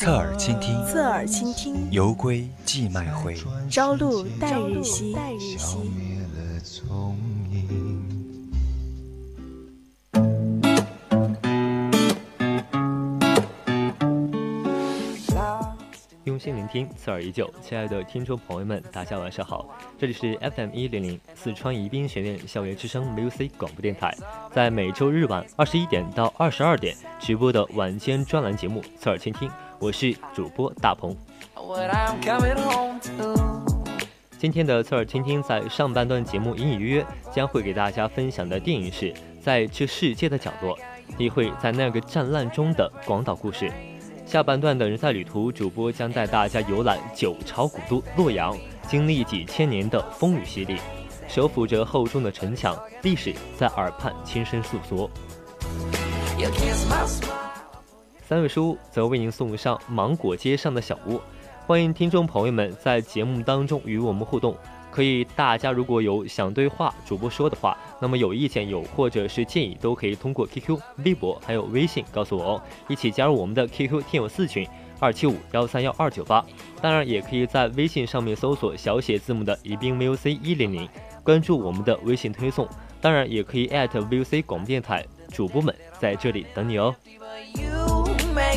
侧耳倾听，侧耳倾听，犹归寄麦回，朝露待日晞。用心聆听，侧耳依旧。亲爱的听众朋友们，大家晚上好，这里是 FM 一零零四川宜宾学院校园之声 Music 广播电台，在每周日晚二十一点到二十二点直播的晚间专栏节目《侧耳倾听》。我是主播大鹏。今天的侧耳倾听，在上半段节目隐隐约约将会给大家分享的电影是《在这世界的角落》，体会在那个战乱中的广岛故事。下半段的人在旅途，主播将带大家游览九朝古都洛阳，经历几千年的风雨洗礼，手抚着厚重的城墙，历史在耳畔轻声诉说。三位叔则为您送上芒果街上的小屋，欢迎听众朋友们在节目当中与我们互动。可以，大家如果有想对话主播说的话，那么有意见有或者是建议，都可以通过 QQ、微博还有微信告诉我哦。一起加入我们的 QQ 听友四群二七五幺三幺二九八。当然，也可以在微信上面搜索小写字母的宜宾 VOC 一零零，关注我们的微信推送。当然，也可以 @VOC 广播电台主播们在这里等你哦。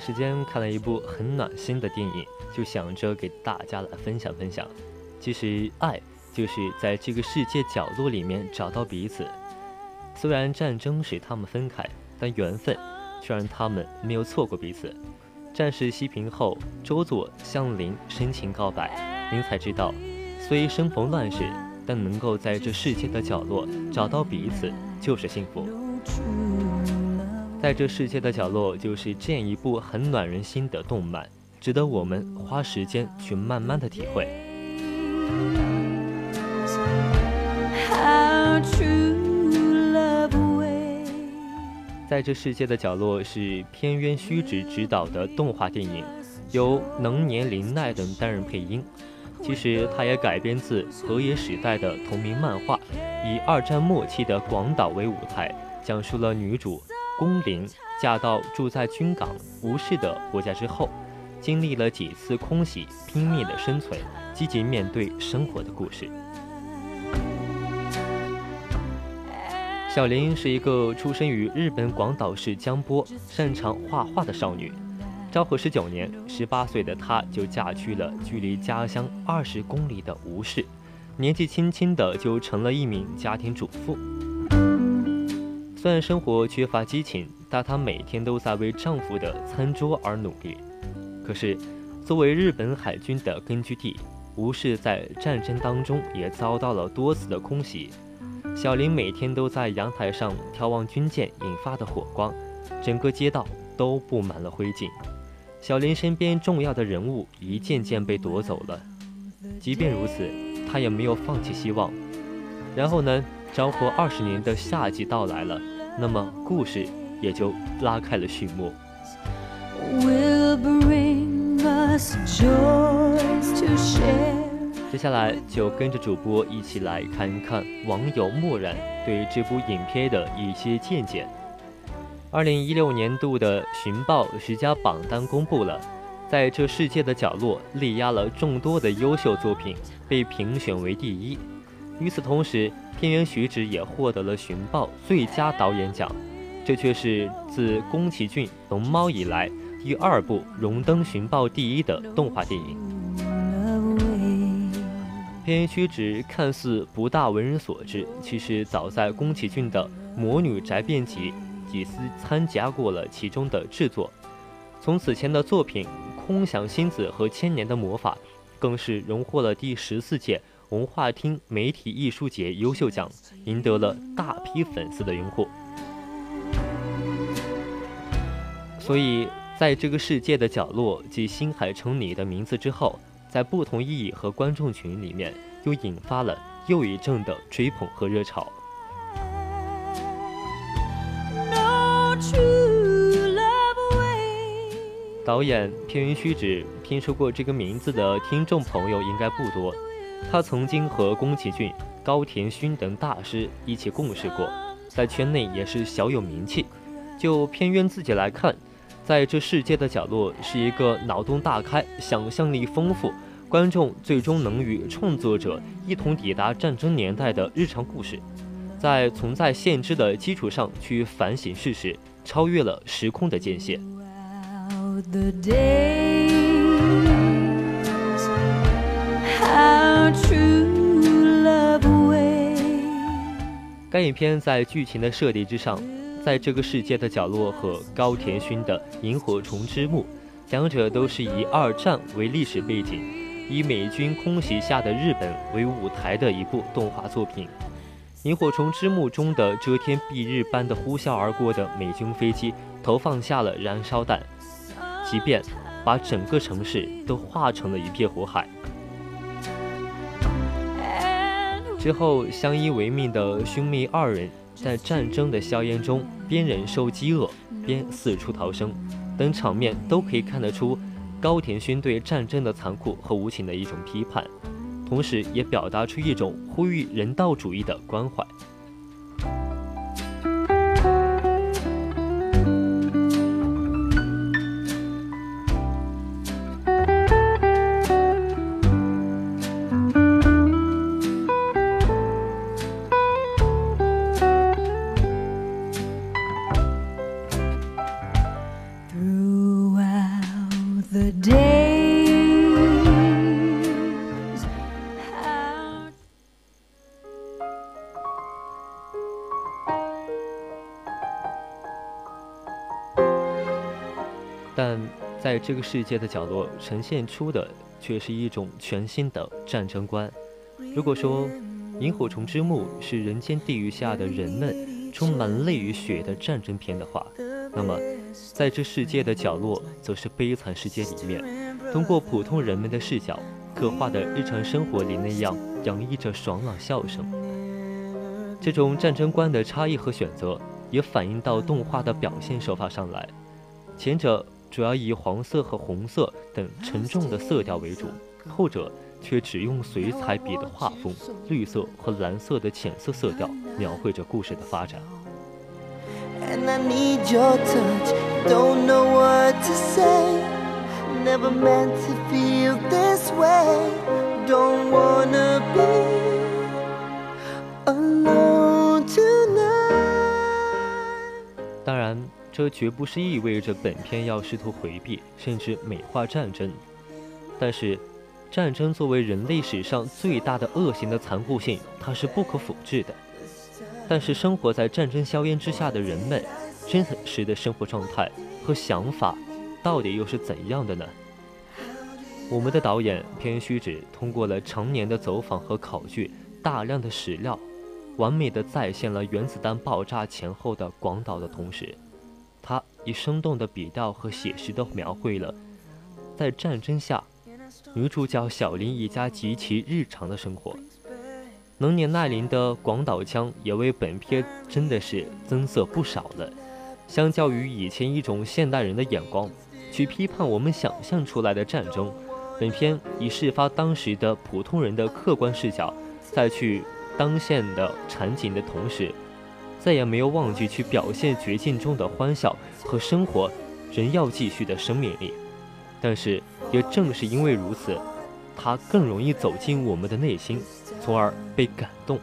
时间看了一部很暖心的电影，就想着给大家来分享分享。其实，爱就是在这个世界角落里面找到彼此。虽然战争使他们分开，但缘分却让他们没有错过彼此。战事息平后，周作向林深情告白，林才知道，虽生逢乱世，但能够在这世界的角落找到彼此就是幸福。在这世界的角落，就是这样一部很暖人心的动漫，值得我们花时间去慢慢的体会。在这世界的角落是片渊虚直执导的动画电影，由能年林奈等担任配音。其实它也改编自河野时代的同名漫画，以二战末期的广岛为舞台，讲述了女主宫林嫁到住在军港无事的国家之后，经历了几次空袭，拼命的生存，积极面对生活的故事。小林是一个出生于日本广岛市江波、擅长画画的少女。昭和十九年，十八岁的她就嫁去了距离家乡二十公里的吴氏，年纪轻轻的就成了一名家庭主妇。虽然生活缺乏激情，但她每天都在为丈夫的餐桌而努力。可是，作为日本海军的根据地，吴氏在战争当中也遭到了多次的空袭。小林每天都在阳台上眺望军舰引发的火光，整个街道都布满了灰烬。小林身边重要的人物一件件被夺走了，即便如此，他也没有放弃希望。然后呢，昭和二十年的夏季到来了，那么故事也就拉开了序幕。接下来就跟着主播一起来看一看网友漠然对这部影片的一些见解。二零一六年度的寻报十佳榜单公布了，在这世界的角落力压了众多的优秀作品，被评选为第一。与此同时，片源徐直也获得了寻报最佳导演奖，这却是自宫崎骏《龙猫》以来第二部荣登寻报第一的动画电影。片源虚直看似不大为人所知，其实早在宫崎骏的《魔女宅变集》几次参加过了其中的制作。从此前的作品《空想星子》和《千年的魔法》，更是荣获了第十四届。文化厅媒体艺术节优秀奖，赢得了大批粉丝的拥护。所以，在这个世界的角落及新海诚你的名字之后，在不同意义和观众群里面，又引发了又一阵的追捧和热潮。导演片云虚指，听说过这个名字的听众朋友应该不多。他曾经和宫崎骏、高田勋等大师一起共事过，在圈内也是小有名气。就片渊自己来看，在这世界的角落是一个脑洞大开、想象力丰富、观众最终能与创作者一同抵达战争年代的日常故事，在存在限制的基础上去反省事实，超越了时空的界限。该影片在剧情的设定之上，在这个世界的角落和高田勋的《萤火虫之墓》，两者都是以二战为历史背景，以美军空袭下的日本为舞台的一部动画作品。《萤火虫之墓》中的遮天蔽日般的呼啸而过的美军飞机，投放下了燃烧弹，即便把整个城市都化成了一片火海。之后，相依为命的兄妹二人在战争的硝烟中边忍受饥饿边四处逃生，等场面都可以看得出高田勋对战争的残酷和无情的一种批判，同时也表达出一种呼吁人道主义的关怀。这个世界的角落呈现出的却是一种全新的战争观。如果说《萤火虫之墓》是人间地狱下的人们充满泪与血的战争片的话，那么在这世界的角落则是悲惨世界里面，通过普通人们的视角刻画的日常生活里那样洋溢着爽朗笑声。这种战争观的差异和选择也反映到动画的表现手法上来，前者。主要以黄色和红色等沉重的色调为主，后者却只用水彩笔的画风，绿色和蓝色的浅色色调描绘着故事的发展。当然。这绝不是意味着本片要试图回避甚至美化战争，但是，战争作为人类史上最大的恶行的残酷性，它是不可复制的。但是，生活在战争硝烟之下的人们，真实的生活状态和想法，到底又是怎样的呢？我们的导演片虚指通过了常年的走访和考据，大量的史料，完美的再现了原子弹爆炸前后的广岛的同时。他以生动的笔调和写实的描绘了，在战争下，女主角小林一家极其日常的生活。能年耐龄的广岛腔也为本片真的是增色不少了。相较于以前一种现代人的眼光去批判我们想象出来的战争，本片以事发当时的普通人的客观视角，再去当现的场景的同时。再也没有忘记去表现绝境中的欢笑和生活仍要继续的生命力，但是也正是因为如此，它更容易走进我们的内心，从而被感动。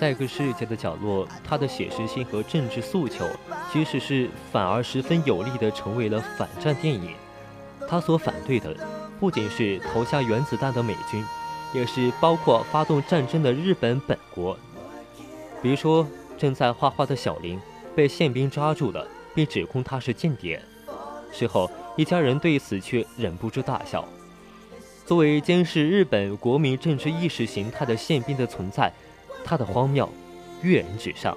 在一个世界的角落，他的写实性和政治诉求，即使是反而十分有力的成为了反战电影。他所反对的，不仅是投下原子弹的美军，也是包括发动战争的日本本国。比如说，正在画画的小林被宪兵抓住了，并指控他是间谍。事后，一家人对此却忍不住大笑。作为监视日本国民政治意识形态的宪兵的存在。他的荒谬，跃然纸上。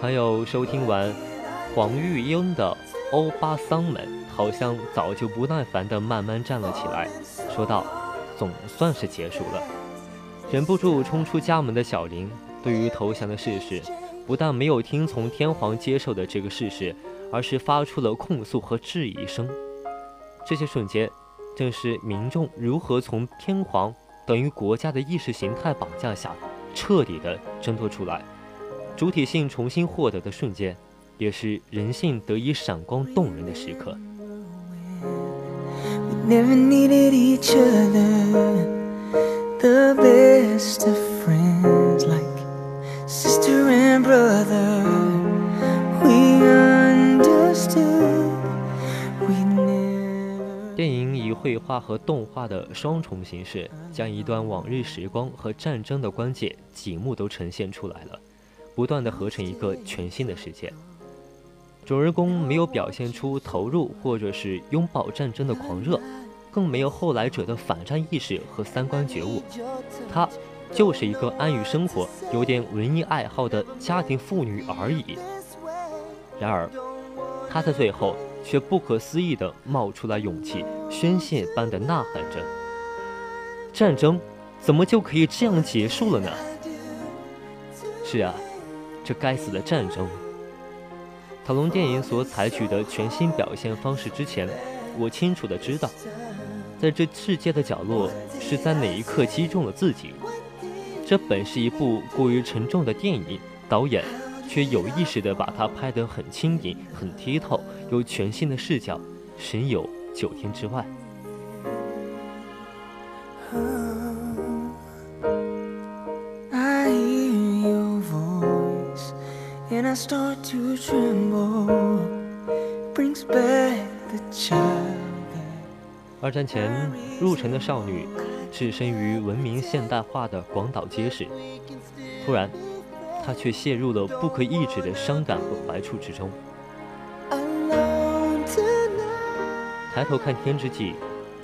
还有收听完黄玉英的《欧巴桑们》，好像早就不耐烦地慢慢站了起来，说道：“总算是结束了。”忍不住冲出家门的小林，对于投降的事实，不但没有听从天皇接受的这个事实，而是发出了控诉和质疑声。这些瞬间，正是民众如何从天皇等于国家的意识形态绑架下，彻底的挣脱出来，主体性重新获得的瞬间，也是人性得以闪光动人的时刻。绘画和动画的双重形式，将一段往日时光和战争的关键几幕都呈现出来了，不断的合成一个全新的世界。主人公没有表现出投入或者是拥抱战争的狂热，更没有后来者的反战意识和三观觉悟，他就是一个安于生活、有点文艺爱好的家庭妇女而已。然而，他在最后。却不可思议地冒出来勇气，宣泄般的呐喊着：“战争怎么就可以这样结束了呢？”是啊，这该死的战争！塔隆电影所采取的全新表现方式之前，我清楚地知道，在这世界的角落是在哪一刻击中了自己。这本是一部过于沉重的电影，导演。却有意识地把它拍得很轻盈、很剔透，有全新的视角，神游九天之外。二战前入城的少女，置身于文明现代化的广岛街市，突然。她却陷入了不可抑制的伤感和怀触之中。抬头看天之际，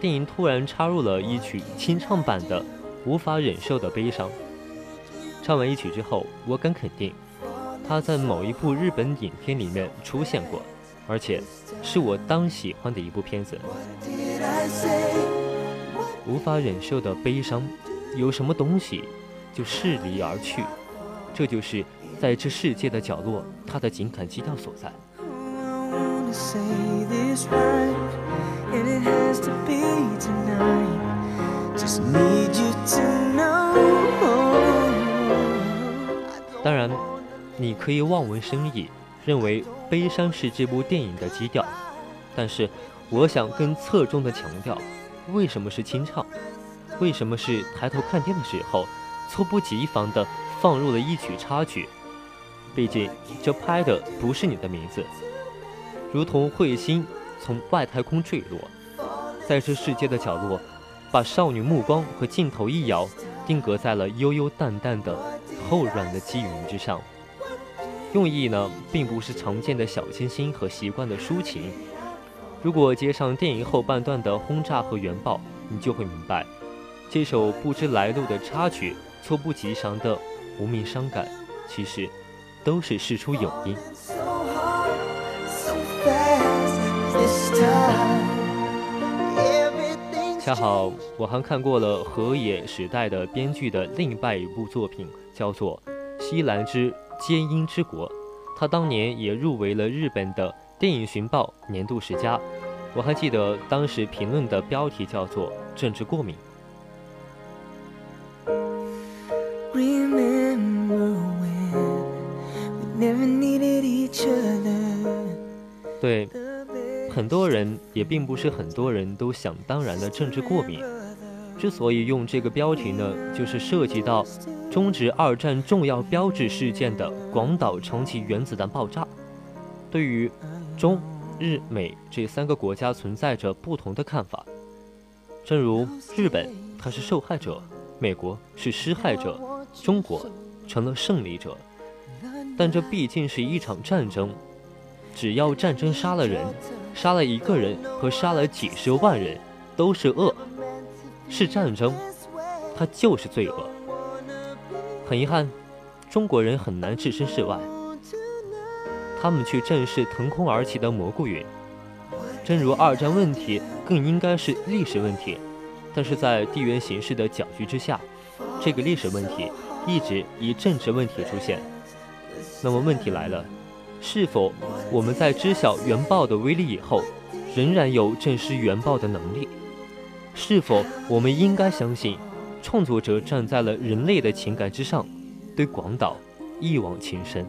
电影突然插入了一曲清唱版的《无法忍受的悲伤》。唱完一曲之后，我敢肯定，他在某一部日本影片里面出现过，而且是我当喜欢的一部片子。无法忍受的悲伤，有什么东西就逝离而去。这就是在这世界的角落，他的情感基调所在。I say this right，and it has to be tonight，just need you to know。当然你可以望文生义，认为悲伤是这部电影的基调，但是我想更侧重的强调，为什么是清唱，为什么是抬头看天的时候，猝不及防的放入了一曲插曲，毕竟这拍的不是你的名字。如同彗星从外太空坠落，在这世界的角落，把少女目光和镜头一摇，定格在了悠悠淡淡的厚软的积云之上。用意呢，并不是常见的小清新和习惯的抒情。如果接上电影后半段的轰炸和原爆，你就会明白，这首不知来路的插曲，猝不及防的。无名伤感，其实都是事出有因。恰好我还看过了河野时代的编剧的另外一部作品，叫做《西兰之皆因之国》，他当年也入围了日本的电影寻报年度十佳。我还记得当时评论的标题叫做“政治过敏”。对。很多人也并不是很多人都想当然的政治过敏。之所以用这个标题呢，就是涉及到终止二战重要标志事件的广岛长崎原子弹爆炸，对于中日美这三个国家存在着不同的看法。正如日本它是受害者，美国是施害者，中国成了胜利者。但这毕竟是一场战争，只要战争杀了人。杀了一个人和杀了几十万人都是恶，是战争，它就是罪恶。很遗憾，中国人很难置身事外，他们却正是腾空而起的蘑菇云。正如二战问题更应该是历史问题，但是在地缘形势的搅局之下，这个历史问题一直以政治问题出现。那么问题来了。是否我们在知晓原爆的威力以后，仍然有证实原爆的能力？是否我们应该相信，创作者站在了人类的情感之上，对广岛一往情深？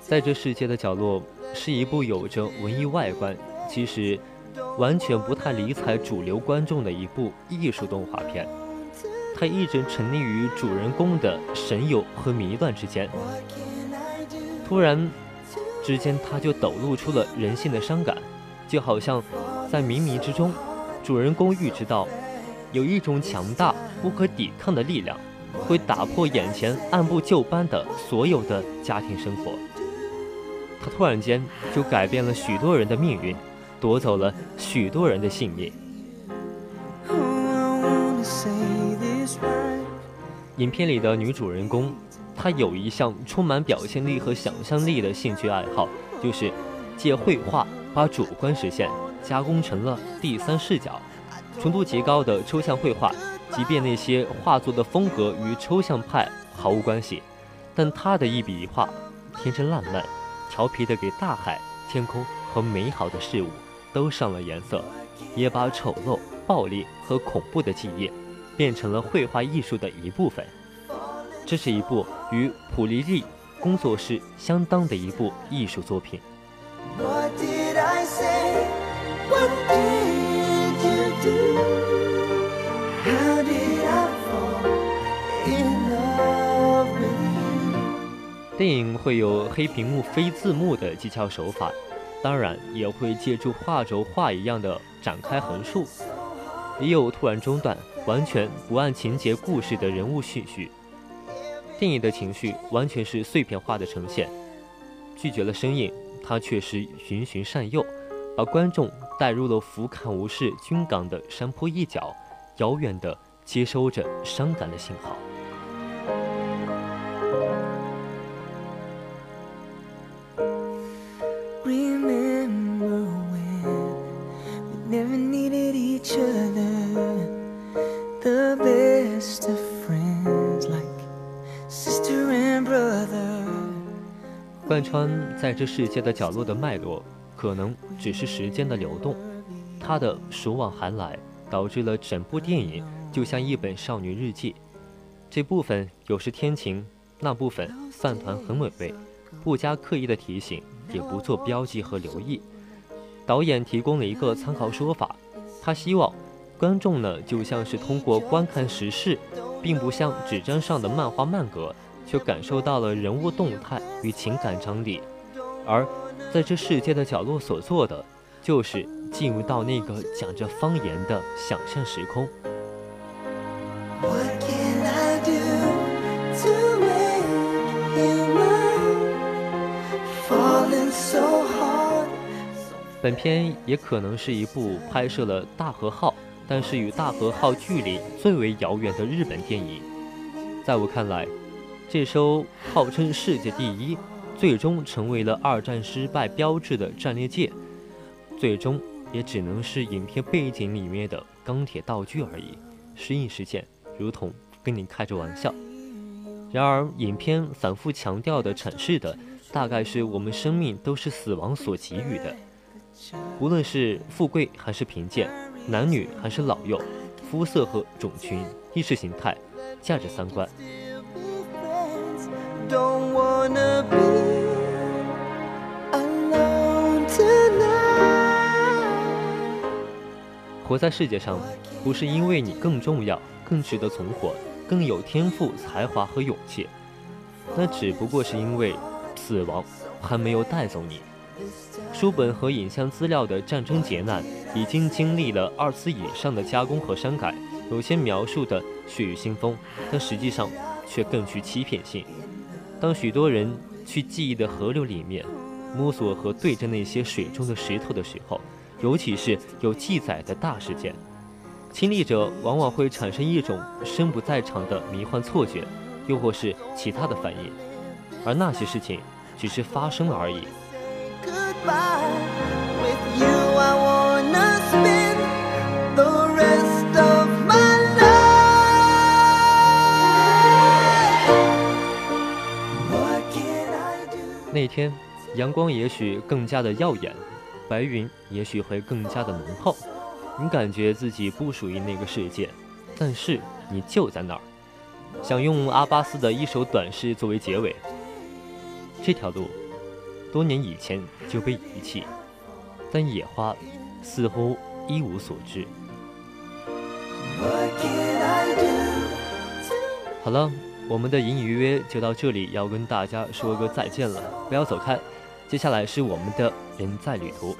在这世界的角落，是一部有着文艺外观，其实完全不太理睬主流观众的一部艺术动画片。它一直沉溺于主人公的神游和迷乱之间，突然之间，他就抖露出了人性的伤感，就好像在冥冥之中，主人公预知到有一种强大不可抵抗的力量。会打破眼前按部就班的所有的家庭生活，他突然间就改变了许多人的命运，夺走了许多人的性命。影片里的女主人公，她有一项充满表现力和想象力的兴趣爱好，就是借绘画把主观实现加工成了第三视角，纯度极高的抽象绘画。即便那些画作的风格与抽象派毫无关系，但他的一笔一画，天真烂漫、调皮的给大海、天空和美好的事物都上了颜色，也把丑陋、暴力和恐怖的记忆变成了绘画艺术的一部分。这是一部与普利利工作室相当的一部艺术作品。电影会有黑屏幕非字幕的技巧手法，当然也会借助画轴画一样的展开横竖，也有突然中断、完全不按情节故事的人物叙序。电影的情绪完全是碎片化的呈现，拒绝了声音，它却是循循善诱，把观众带入了俯瞰无视军港的山坡一角，遥远的接收着伤感的信号。在这世界的角落的脉络，可能只是时间的流动，它的暑往寒来，导致了整部电影就像一本少女日记。这部分有时天晴，那部分饭团很美味，不加刻意的提醒，也不做标记和留意。导演提供了一个参考说法，他希望观众呢就像是通过观看时事，并不像纸张上的漫画漫格。却感受到了人物动态与情感张力，而在这世界的角落所做的，就是进入到那个讲着方言的想象时空。本片也可能是一部拍摄了大和号，但是与大和号距离最为遥远的日本电影。在我看来，这艘号称世界第一，最终成为了二战失败标志的战列舰，最终也只能是影片背景里面的钢铁道具而已，时隐时现，如同跟你开着玩笑。然而，影片反复强调的阐释的，大概是我们生命都是死亡所给予的。无论是富贵还是贫贱，男女还是老幼，肤色和种群，意识形态，价值三观。活在世界上，不是因为你更重要、更值得存活、更有天赋、才华和勇气，那只不过是因为死亡还没有带走你。书本和影像资料的战争劫难已经经历了二次以上的加工和删改，有些描述的血雨腥风，但实际上却更具欺骗性。当许多人去记忆的河流里面摸索和对着那些水中的石头的时候，尤其是有记载的大事件，亲历者往往会产生一种身不在场的迷幻错觉，又或是其他的反应，而那些事情只是发生了而已。那天，阳光也许更加的耀眼，白云也许会更加的浓厚。你感觉自己不属于那个世界，但是你就在那儿。想用阿巴斯的一首短诗作为结尾。这条路。多年以前就被遗弃，但野花似乎一无所知。好了，我们的隐隐约约就到这里，要跟大家说个再见了，不要走开。接下来是我们的人在旅途。